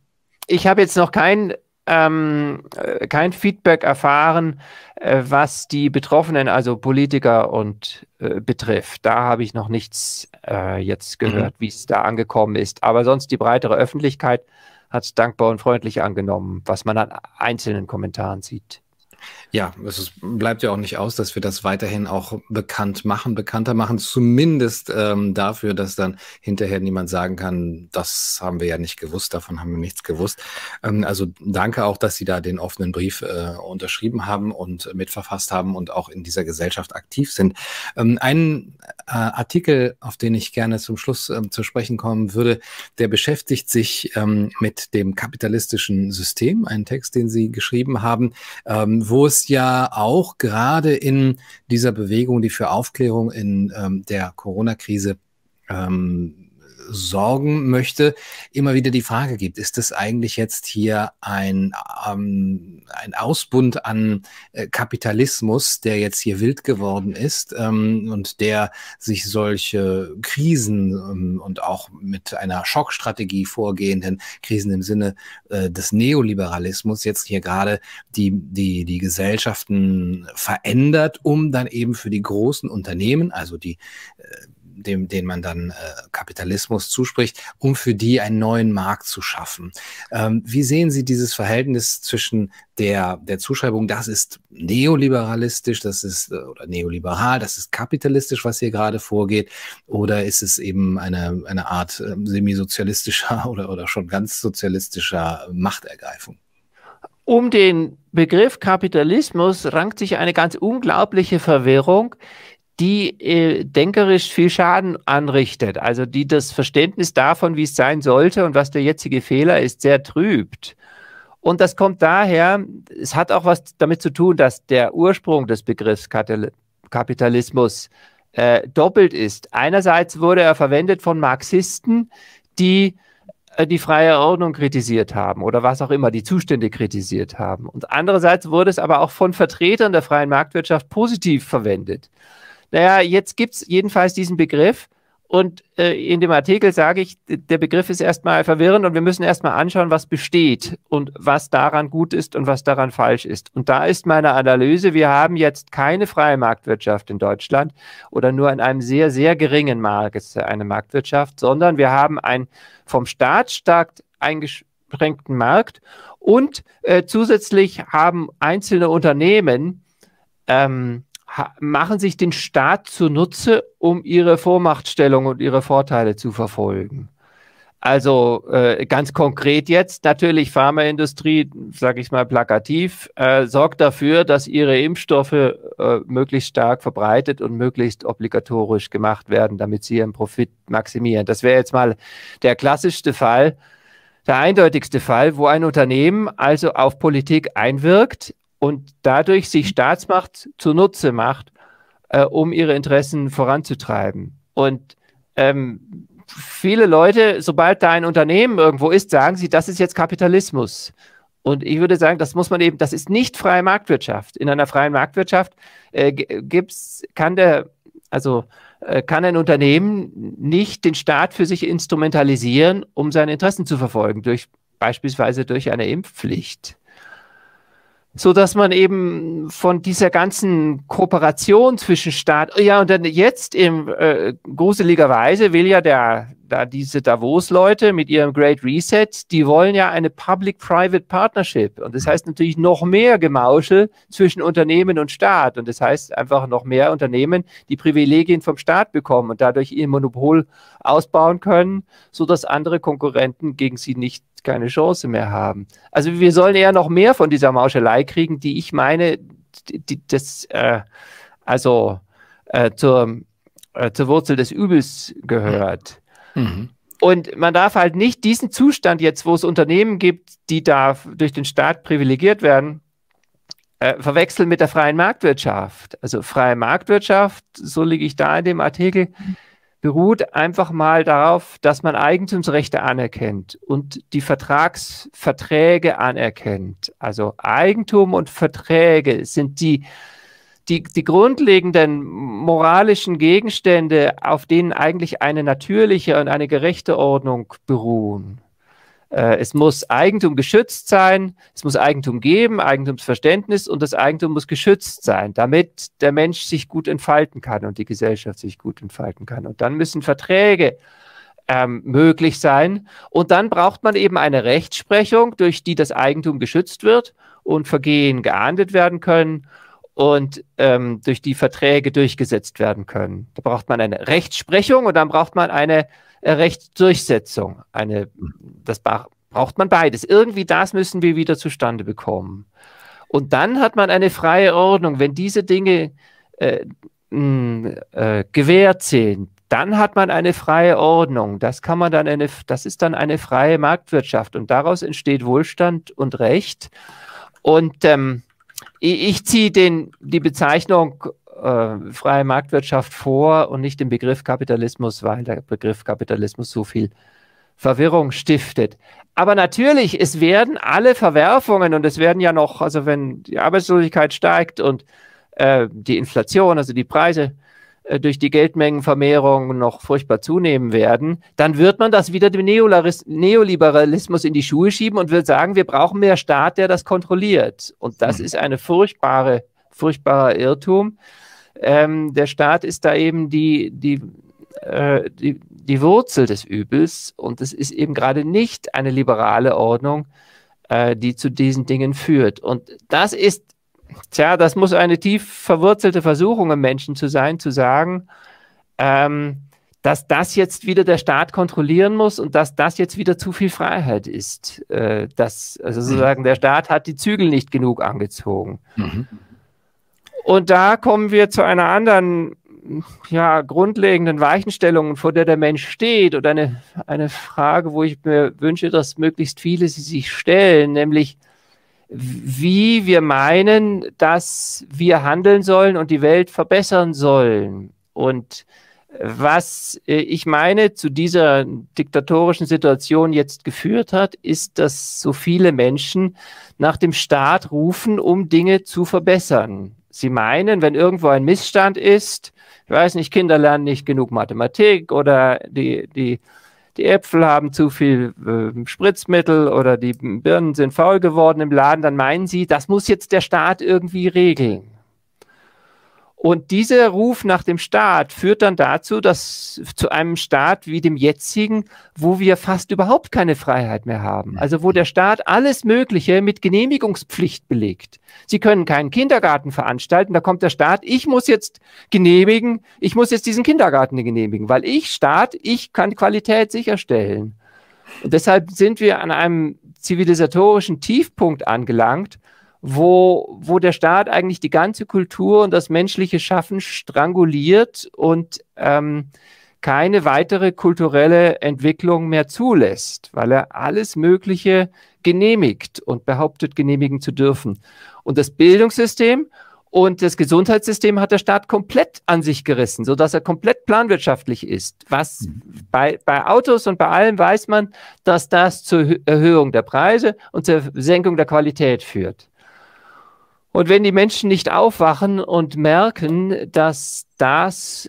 Ich habe jetzt noch kein ähm, äh, kein Feedback erfahren, äh, was die Betroffenen, also Politiker und äh, betrifft. Da habe ich noch nichts äh, jetzt gehört, mhm. wie es da angekommen ist. Aber sonst die breitere Öffentlichkeit hat es dankbar und freundlich angenommen, was man an einzelnen Kommentaren sieht. Ja, es ist, bleibt ja auch nicht aus, dass wir das weiterhin auch bekannt machen, bekannter machen, zumindest ähm, dafür, dass dann hinterher niemand sagen kann, das haben wir ja nicht gewusst, davon haben wir nichts gewusst. Ähm, also danke auch, dass Sie da den offenen Brief äh, unterschrieben haben und mitverfasst haben und auch in dieser Gesellschaft aktiv sind. Ähm, ein äh, Artikel, auf den ich gerne zum Schluss äh, zu sprechen kommen würde, der beschäftigt sich ähm, mit dem kapitalistischen System, ein Text, den Sie geschrieben haben, ähm, wo es ja auch gerade in dieser Bewegung, die für Aufklärung in ähm, der Corona-Krise ähm, sorgen möchte, immer wieder die Frage gibt, ist es eigentlich jetzt hier ein, ähm, ein Ausbund an äh, Kapitalismus, der jetzt hier wild geworden ist ähm, und der sich solche Krisen ähm, und auch mit einer Schockstrategie vorgehenden Krisen im Sinne äh, des Neoliberalismus jetzt hier gerade die, die, die Gesellschaften verändert, um dann eben für die großen Unternehmen, also die äh, dem, den man dann äh, Kapitalismus zuspricht, um für die einen neuen Markt zu schaffen. Ähm, wie sehen Sie dieses Verhältnis zwischen der, der Zuschreibung, das ist neoliberalistisch, das ist äh, oder neoliberal, das ist kapitalistisch, was hier gerade vorgeht, oder ist es eben eine, eine Art äh, semisozialistischer oder, oder schon ganz sozialistischer Machtergreifung? Um den Begriff Kapitalismus rankt sich eine ganz unglaubliche Verwirrung, die äh, denkerisch viel Schaden anrichtet, also die das Verständnis davon, wie es sein sollte und was der jetzige Fehler ist, sehr trübt. Und das kommt daher, es hat auch was damit zu tun, dass der Ursprung des Begriffs Kapitalismus äh, doppelt ist. Einerseits wurde er verwendet von Marxisten, die äh, die freie Ordnung kritisiert haben oder was auch immer, die Zustände kritisiert haben. Und andererseits wurde es aber auch von Vertretern der freien Marktwirtschaft positiv verwendet. Naja, jetzt gibt es jedenfalls diesen Begriff und äh, in dem Artikel sage ich, der Begriff ist erstmal verwirrend und wir müssen erstmal anschauen, was besteht und was daran gut ist und was daran falsch ist. Und da ist meine Analyse, wir haben jetzt keine freie Marktwirtschaft in Deutschland oder nur in einem sehr, sehr geringen Maße eine Marktwirtschaft, sondern wir haben einen vom Staat stark eingeschränkten Markt und äh, zusätzlich haben einzelne Unternehmen ähm, machen sich den Staat zunutze, um ihre Vormachtstellung und ihre Vorteile zu verfolgen. Also äh, ganz konkret jetzt natürlich Pharmaindustrie, sage ich mal plakativ, äh, sorgt dafür, dass ihre Impfstoffe äh, möglichst stark verbreitet und möglichst obligatorisch gemacht werden, damit sie ihren Profit maximieren. Das wäre jetzt mal der klassischste Fall, der eindeutigste Fall, wo ein Unternehmen also auf Politik einwirkt und dadurch sich Staatsmacht zunutze macht, äh, um ihre Interessen voranzutreiben. Und ähm, viele Leute, sobald da ein Unternehmen irgendwo ist, sagen sie, das ist jetzt Kapitalismus. Und ich würde sagen, das muss man eben, das ist nicht freie Marktwirtschaft. In einer freien Marktwirtschaft äh, gibt's, kann der, also äh, kann ein Unternehmen nicht den Staat für sich instrumentalisieren, um seine Interessen zu verfolgen, durch beispielsweise durch eine Impfpflicht so dass man eben von dieser ganzen Kooperation zwischen Staat, ja, und dann jetzt im äh, gruseligerweise will ja der, da diese Davos-Leute mit ihrem Great Reset, die wollen ja eine Public-Private Partnership. Und das heißt natürlich noch mehr Gemauschel zwischen Unternehmen und Staat. Und das heißt einfach noch mehr Unternehmen, die Privilegien vom Staat bekommen und dadurch ihr Monopol ausbauen können, so dass andere Konkurrenten gegen sie nicht keine Chance mehr haben. Also wir sollen eher noch mehr von dieser Mauschelei kriegen, die ich meine, die, das, äh, also äh, zur, äh, zur Wurzel des Übels gehört. Mhm. Und man darf halt nicht diesen Zustand jetzt, wo es Unternehmen gibt, die da durch den Staat privilegiert werden, äh, verwechseln mit der freien Marktwirtschaft. Also freie Marktwirtschaft, so liege ich da in dem Artikel, beruht einfach mal darauf, dass man Eigentumsrechte anerkennt und die Vertragsverträge anerkennt. Also Eigentum und Verträge sind die, die, die grundlegenden moralischen Gegenstände, auf denen eigentlich eine natürliche und eine gerechte Ordnung beruhen. Äh, es muss Eigentum geschützt sein, es muss Eigentum geben, Eigentumsverständnis und das Eigentum muss geschützt sein, damit der Mensch sich gut entfalten kann und die Gesellschaft sich gut entfalten kann. Und dann müssen Verträge ähm, möglich sein. Und dann braucht man eben eine Rechtsprechung, durch die das Eigentum geschützt wird und Vergehen geahndet werden können und ähm, durch die Verträge durchgesetzt werden können. Da braucht man eine Rechtsprechung und dann braucht man eine äh, Rechtsdurchsetzung. Eine, das braucht man beides. Irgendwie das müssen wir wieder zustande bekommen. Und dann hat man eine freie Ordnung. Wenn diese Dinge äh, mh, äh, gewährt sind, dann hat man eine freie Ordnung. Das kann man dann eine, das ist dann eine freie Marktwirtschaft und daraus entsteht Wohlstand und Recht. Und ähm, ich, ziehe die Bezeichnung äh, freie Marktwirtschaft vor und nicht den Begriff Kapitalismus, weil der Begriff Kapitalismus so viel Verwirrung stiftet. Aber natürlich, es werden alle Verwerfungen und es werden ja noch, also wenn die Arbeitslosigkeit steigt und äh, die Inflation, also die Preise durch die Geldmengenvermehrung noch furchtbar zunehmen werden, dann wird man das wieder dem Neoliberalismus in die Schuhe schieben und wird sagen, wir brauchen mehr Staat, der das kontrolliert. Und das mhm. ist eine furchtbare, furchtbarer Irrtum. Ähm, der Staat ist da eben die, die, äh, die, die Wurzel des Übels und es ist eben gerade nicht eine liberale Ordnung, äh, die zu diesen Dingen führt. Und das ist, tja, das muss eine tief verwurzelte Versuchung im Menschen zu sein, zu sagen, ähm, dass das jetzt wieder der Staat kontrollieren muss und dass das jetzt wieder zu viel Freiheit ist. Äh, dass, also sozusagen, mhm. der Staat hat die Zügel nicht genug angezogen. Mhm. Und da kommen wir zu einer anderen, ja, grundlegenden Weichenstellung, vor der der Mensch steht oder eine, eine Frage, wo ich mir wünsche, dass möglichst viele sie sich stellen, nämlich wie wir meinen, dass wir handeln sollen und die Welt verbessern sollen. Und was äh, ich meine zu dieser diktatorischen Situation jetzt geführt hat, ist, dass so viele Menschen nach dem Staat rufen, um Dinge zu verbessern. Sie meinen, wenn irgendwo ein Missstand ist, ich weiß nicht, Kinder lernen nicht genug Mathematik oder die, die, die Äpfel haben zu viel äh, Spritzmittel oder die Birnen sind faul geworden im Laden, dann meinen sie, das muss jetzt der Staat irgendwie regeln. Und dieser Ruf nach dem Staat führt dann dazu, dass zu einem Staat wie dem jetzigen, wo wir fast überhaupt keine Freiheit mehr haben. Also wo der Staat alles Mögliche mit Genehmigungspflicht belegt. Sie können keinen Kindergarten veranstalten, da kommt der Staat, ich muss jetzt genehmigen, ich muss jetzt diesen Kindergarten genehmigen, weil ich Staat, ich kann Qualität sicherstellen. Und deshalb sind wir an einem zivilisatorischen Tiefpunkt angelangt, wo, wo der Staat eigentlich die ganze Kultur und das menschliche Schaffen stranguliert und ähm, keine weitere kulturelle Entwicklung mehr zulässt, weil er alles Mögliche genehmigt und behauptet, genehmigen zu dürfen. Und das Bildungssystem Und das Gesundheitssystem hat der Staat komplett an sich gerissen, sodass er komplett planwirtschaftlich ist. Was mhm. bei, bei Autos und bei allem weiß man, dass das zur Erhöhung der Preise und zur Senkung der Qualität führt. Und wenn die Menschen nicht aufwachen und merken, dass das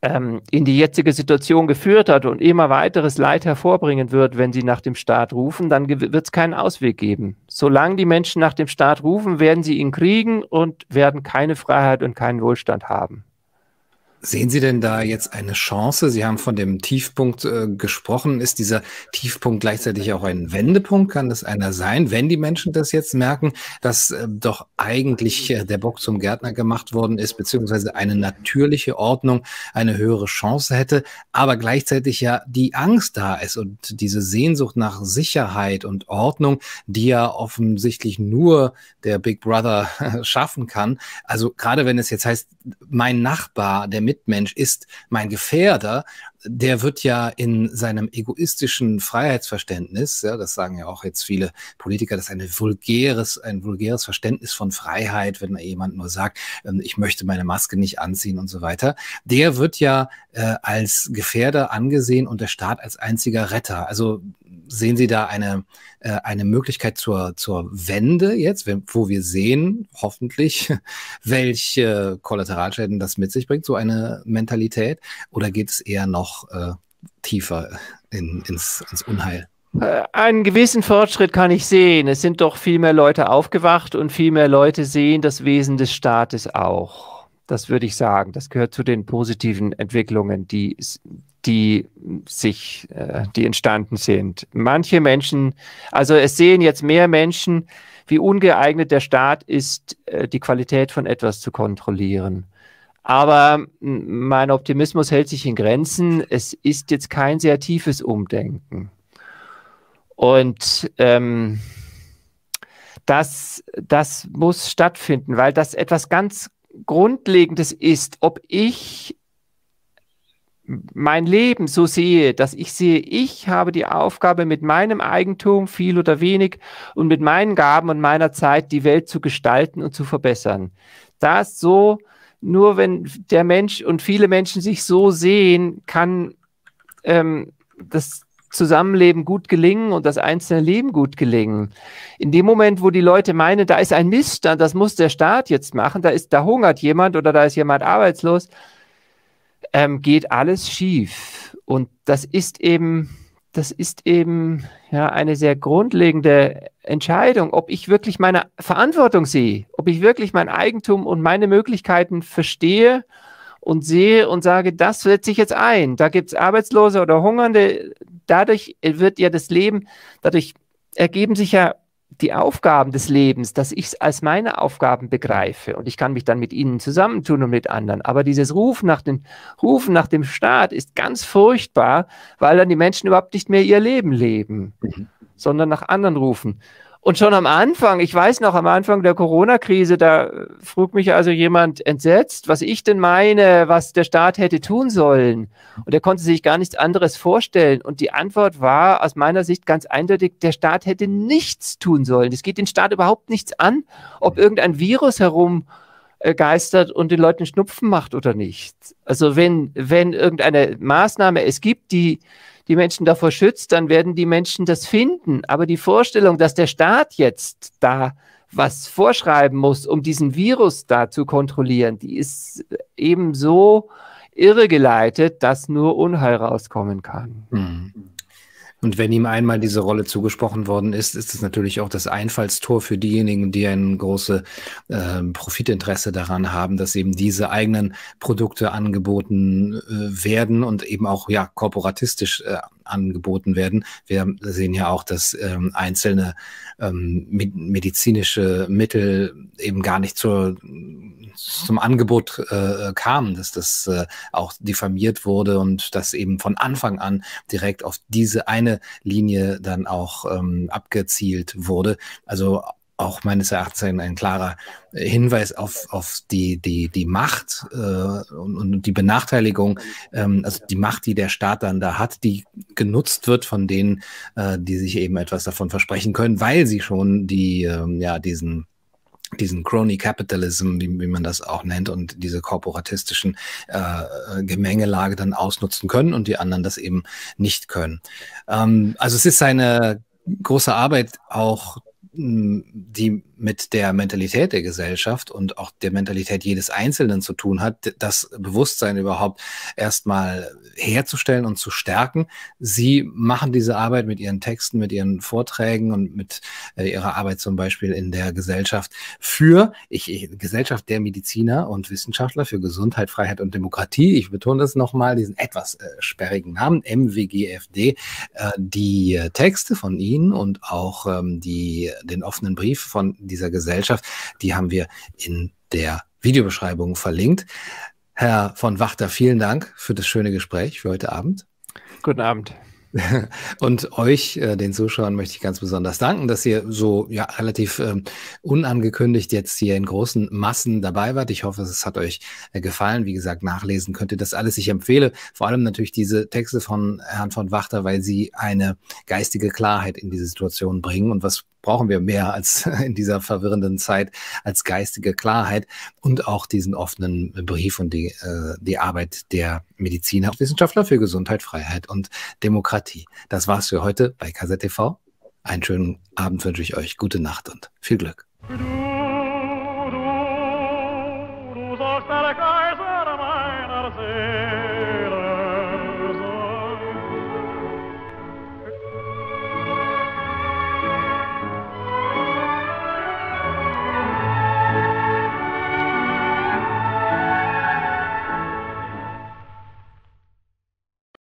ähm, in die jetzige Situation geführt hat und immer weiteres Leid hervorbringen wird, wenn sie nach dem Staat rufen, dann wird es keinen Ausweg geben. Solange die Menschen nach dem Staat rufen, werden sie ihn kriegen und werden keine Freiheit und keinen Wohlstand haben. Sehen Sie denn da jetzt eine Chance? Sie haben von dem Tiefpunkt äh, gesprochen. Ist dieser Tiefpunkt gleichzeitig auch ein Wendepunkt? Kann das einer sein, wenn die Menschen das jetzt merken, dass äh, doch eigentlich äh, der Bock zum Gärtner gemacht worden ist, beziehungsweise eine natürliche Ordnung eine höhere Chance hätte, aber gleichzeitig ja die Angst da ist und diese Sehnsucht nach Sicherheit und Ordnung, die ja offensichtlich nur der Big Brother schaffen kann. Also gerade wenn es jetzt heißt, mein Nachbar, der Mitmensch ist mein Gefährder, der wird ja in seinem egoistischen Freiheitsverständnis, ja, das sagen ja auch jetzt viele Politiker, das ist ein vulgäres, ein vulgäres Verständnis von Freiheit, wenn jemand nur sagt, ähm, ich möchte meine Maske nicht anziehen und so weiter, der wird ja äh, als Gefährder angesehen und der Staat als einziger Retter. Also sehen Sie da eine, äh, eine Möglichkeit zur, zur Wende jetzt, wo wir sehen, hoffentlich, welche Kollateralschäden das mit sich bringt, so eine Mentalität? Oder geht es eher noch äh, tiefer in, ins, ins Unheil? Äh, einen gewissen Fortschritt kann ich sehen. Es sind doch viel mehr Leute aufgewacht und viel mehr Leute sehen das Wesen des Staates auch. Das würde ich sagen. Das gehört zu den positiven Entwicklungen, die, die sich, äh, die entstanden sind. Manche Menschen, also es sehen jetzt mehr Menschen, wie ungeeignet der Staat ist, äh, die Qualität von etwas zu kontrollieren. Aber mein Optimismus hält sich in Grenzen. Es ist jetzt kein sehr tiefes Umdenken. Und ähm, das, das muss stattfinden, weil das etwas ganz Grundlegendes ist, ob ich mein Leben so sehe, dass ich sehe, ich habe die Aufgabe, mit meinem Eigentum, viel oder wenig, und mit meinen Gaben und meiner Zeit die Welt zu gestalten und zu verbessern. Das so, nur wenn der Mensch und viele Menschen sich so sehen, kann ähm, das Zusammenleben gut gelingen und das einzelne Leben gut gelingen. In dem Moment, wo die Leute meinen, da ist ein Missstand, das muss der Staat jetzt machen, da ist, da hungert jemand oder da ist jemand arbeitslos, ähm, geht alles schief. Und das ist eben, das ist eben ja eine sehr grundlegende Entscheidung, ob ich wirklich meine Verantwortung sehe, ob ich wirklich mein Eigentum und meine Möglichkeiten verstehe und sehe und sage, das setze ich jetzt ein. Da gibt es Arbeitslose oder Hungernde. Dadurch wird ja das Leben, dadurch ergeben sich ja die Aufgaben des Lebens, dass ich es als meine Aufgaben begreife und ich kann mich dann mit ihnen zusammentun und mit anderen. Aber dieses Rufen nach, den, Rufen nach dem Staat ist ganz furchtbar, weil dann die Menschen überhaupt nicht mehr ihr Leben leben, mhm. Sondern nach anderen rufen. Und schon am Anfang, ich weiß noch, am Anfang der Corona-Krise, da frug mich also jemand entsetzt, was ich denn meine, was der Staat hätte tun sollen. Und er konnte sich gar nichts anderes vorstellen. Und die Antwort war aus meiner Sicht ganz eindeutig, der Staat hätte nichts tun sollen. Es geht den Staat überhaupt nichts an, ob irgendein Virus herum geistert und den Leuten Schnupfen macht oder nicht. Also wenn, wenn irgendeine Maßnahme es gibt, die die Menschen davor schützt, dann werden die Menschen das finden. Aber die Vorstellung, dass der Staat jetzt da was vorschreiben muss, um diesen Virus da zu kontrollieren, die ist eben so irregeleitet, dass nur Unheil rauskommen kann. Mhm. Und wenn ihm einmal diese Rolle zugesprochen worden ist, ist es natürlich auch das Einfallstor für diejenigen, die ein großes äh, Profitinteresse daran haben, dass eben diese eigenen Produkte angeboten äh, werden und eben auch ja korporatistisch äh, angeboten werden. Wir sehen ja auch, dass ähm, einzelne ähm, medizinische Mittel eben gar nicht zur, zum Angebot äh, kamen, dass das äh, auch diffamiert wurde und dass eben von Anfang an direkt auf diese eine Linie dann auch ähm, abgezielt wurde. Also auch meines Erachtens ein, ein klarer Hinweis auf, auf die, die, die Macht äh, und, und die Benachteiligung, ähm, also die Macht, die der Staat dann da hat, die genutzt wird von denen, äh, die sich eben etwas davon versprechen können, weil sie schon die, ähm, ja, diesen diesen Crony Capitalism, wie, wie man das auch nennt, und diese korporatistischen äh, Gemengelage dann ausnutzen können und die anderen das eben nicht können. Ähm, also es ist eine große Arbeit auch die mit der Mentalität der Gesellschaft und auch der Mentalität jedes Einzelnen zu tun hat, das Bewusstsein überhaupt erstmal herzustellen und zu stärken. Sie machen diese Arbeit mit ihren Texten, mit ihren Vorträgen und mit äh, ihrer Arbeit zum Beispiel in der Gesellschaft für ich, ich, Gesellschaft der Mediziner und Wissenschaftler für Gesundheit, Freiheit und Demokratie. Ich betone das nochmal, diesen etwas äh, sperrigen Namen, MWGFD. Äh, die Texte von Ihnen und auch ähm, die, den offenen Brief von dieser Gesellschaft. Die haben wir in der Videobeschreibung verlinkt. Herr von Wachter, vielen Dank für das schöne Gespräch für heute Abend. Guten Abend. Und euch, äh, den Zuschauern, möchte ich ganz besonders danken, dass ihr so ja relativ ähm, unangekündigt jetzt hier in großen Massen dabei wart. Ich hoffe, es hat euch äh, gefallen. Wie gesagt, nachlesen könnt ihr das alles. Ich empfehle vor allem natürlich diese Texte von Herrn von Wachter, weil sie eine geistige Klarheit in diese Situation bringen. Und was brauchen wir mehr als in dieser verwirrenden Zeit als geistige Klarheit und auch diesen offenen Brief und die, äh, die Arbeit der Mediziner und Wissenschaftler für Gesundheit, Freiheit und Demokratie. Das war's für heute bei KZTV. Einen schönen Abend wünsche ich euch. Gute Nacht und viel Glück.